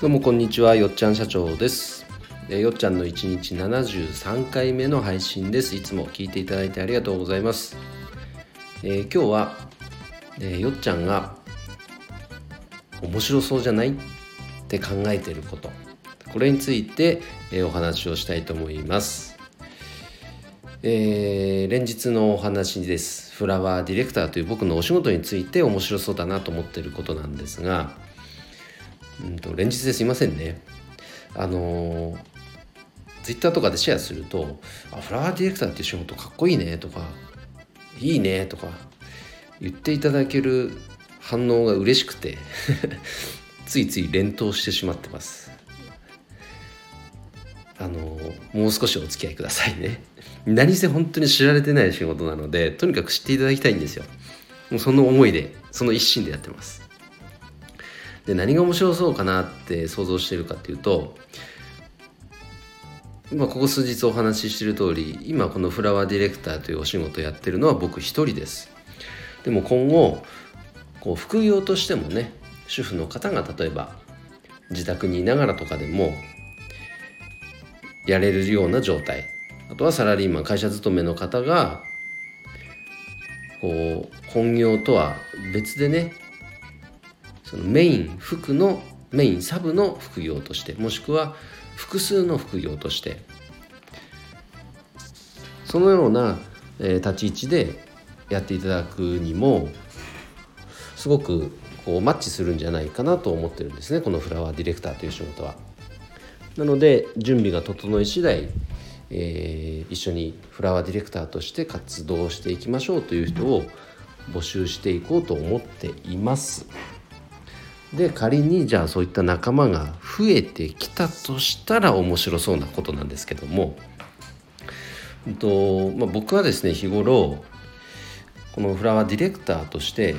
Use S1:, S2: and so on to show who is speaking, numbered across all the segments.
S1: どうもこんにちはよっちゃん社長です。よっちゃんの1日73回目の配信です。いつも聞いていただいてありがとうございます、えー、今日は、えー、よっちゃんが面白そうじゃないって考えてること。これについて、えー、お話をしたいと思います。えー、連日のお話です。フラワーディレクターという僕のお仕事について面白そうだなと思っていることなんですがうんと連日ですいませんね。あのツイッターとかでシェアすると「あフラワーディレクターっていう仕事かっこいいね」とか「いいね」とか言っていただける反応が嬉しくて ついつい連投してしまってます。あのもう少しお付き合いくださいね。何せ本当に知られてない仕事なのでとにかく知っていただきたいんですよ。もうその思いでその一心でやってます。で何が面白そうかなって想像してるかっていうとまあ、ここ数日お話ししてる通り今このフラワーディレクターというお仕事をやってるのは僕一人です。でも今後こう副業としてもね主婦の方が例えば自宅にいながらとかでもやれるような状態。あとはサラリーマン会社勤めの方がこう本業とは別でねそのメイン副のメインサブの副業としてもしくは複数の副業としてそのような、え、立ち位置でやっていただくにもすごくこうマッチするんじゃないかなと思ってるんですねこのフラワーディレクターという仕事は。なので準備が整い次第、えー、一緒にフラワーディレクターとして活動していきましょうという人を募集していこうと思っています。で仮にじゃあそういった仲間が増えてきたとしたら面白そうなことなんですけども、うんとまあ、僕はですね日頃このフラワーディレクターとして、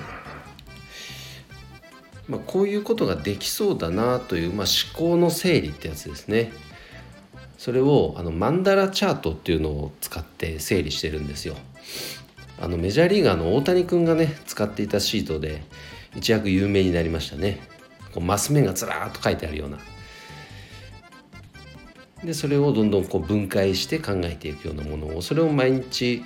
S1: まあ、こういうことができそうだなという、まあ、思考の整理ってやつですね。それをあのマンダラチャートっていうのを使って整理してるんですよ。あのメジャーリーガーの大谷君がね使っていたシートで一躍有名になりましたね。こうマス目がずらっと書いてあるような。でそれをどんどんこう分解して考えていくようなものをそれを毎日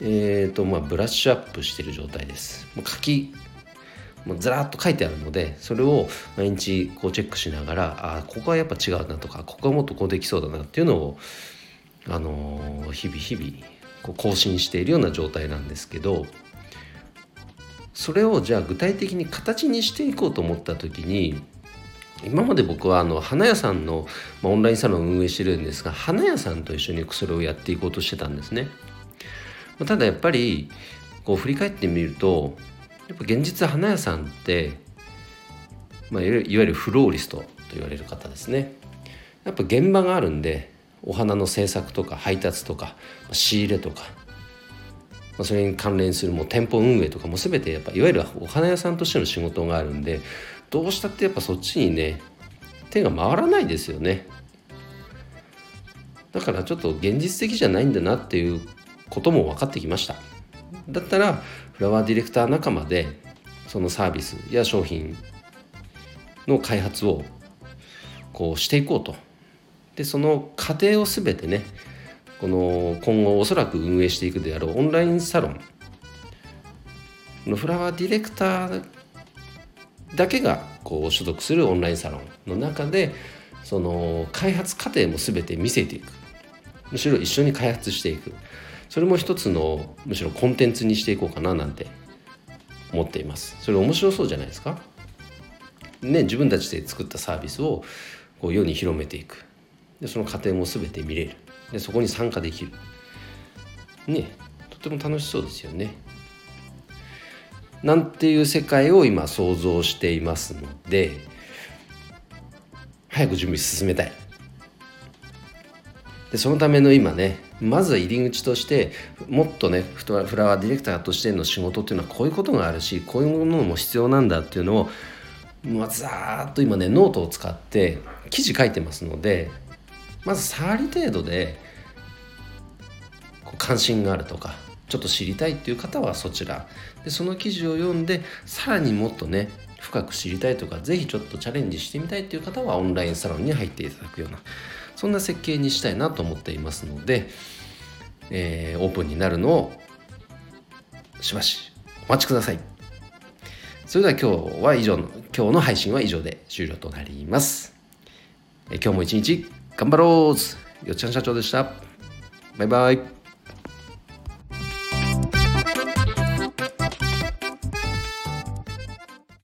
S1: えーとまあ、ブラッシュアップしている状態です。もう書きもうずらっと書いてあるのでそれを毎日こうチェックしながらあここはやっぱ違うなとかここはもっとこうできそうだなっていうのを、あのー、日々日々こう更新しているような状態なんですけどそれをじゃあ具体的に形にしていこうと思った時に今まで僕はあの花屋さんの、まあ、オンラインサロンを運営してるんですが花屋さんと一緒にそれをやっていこうとしてたんですね。ただやっぱりこう振り返ってみるとやっぱ現実花屋さんって、まあ、いわゆるフローリストと言われる方ですね。やっぱ現場があるんでお花の製作とか配達とか仕入れとかまあ、それに関連するもう店舗運営とかも全てやっぱいわゆるお花屋さんとしての仕事があるんでどうしたってやっぱそっちにね手が回らないですよね。だからちょっと現実的じゃないんだなっていうことも分かってきました。だったらフラワーディレクター仲間でそのサービスや商品の開発をこうしていこうと。でその過程を全てねこの今後おそらく運営していくであろうオンラインサロンのフラワーディレクターだけがこう所属するオンラインサロンの中でその開発過程も全て見せていく。むしろ一緒に開発していく。それも一つのむしろコンテンツにしていこうかななんて思っています。それ面白そうじゃないですか？ね自分たちで作ったサービスをこう世に広めていく。でその過程も全て見れる。でそこに参加できる。ねとても楽しそうですよね。なんていう世界を今想像していますので早く準備進めたい。でそのための今ねまずは入り口としてもっとねフラワーディレクターとしての仕事っていうのはこういうことがあるしこういうものも必要なんだっていうのをまあ、ざーっと今ねノートを使って記事書いてますのでまず触り程度で関心があるとかちょっと知りたいっていう方はそちらでその記事を読んでさらにもっとね深く知りたいとか是非ちょっとチャレンジしてみたいっていう方はオンラインサロンに入っていただくようなそんな設計にしたいなと思っていますので、えー、オープンになるのをしばしお待ちください。それでは今日は以上の今日の配信は以上で終了となります。え今日も一日頑張ろうよっちゃん社長でした。バイバイ。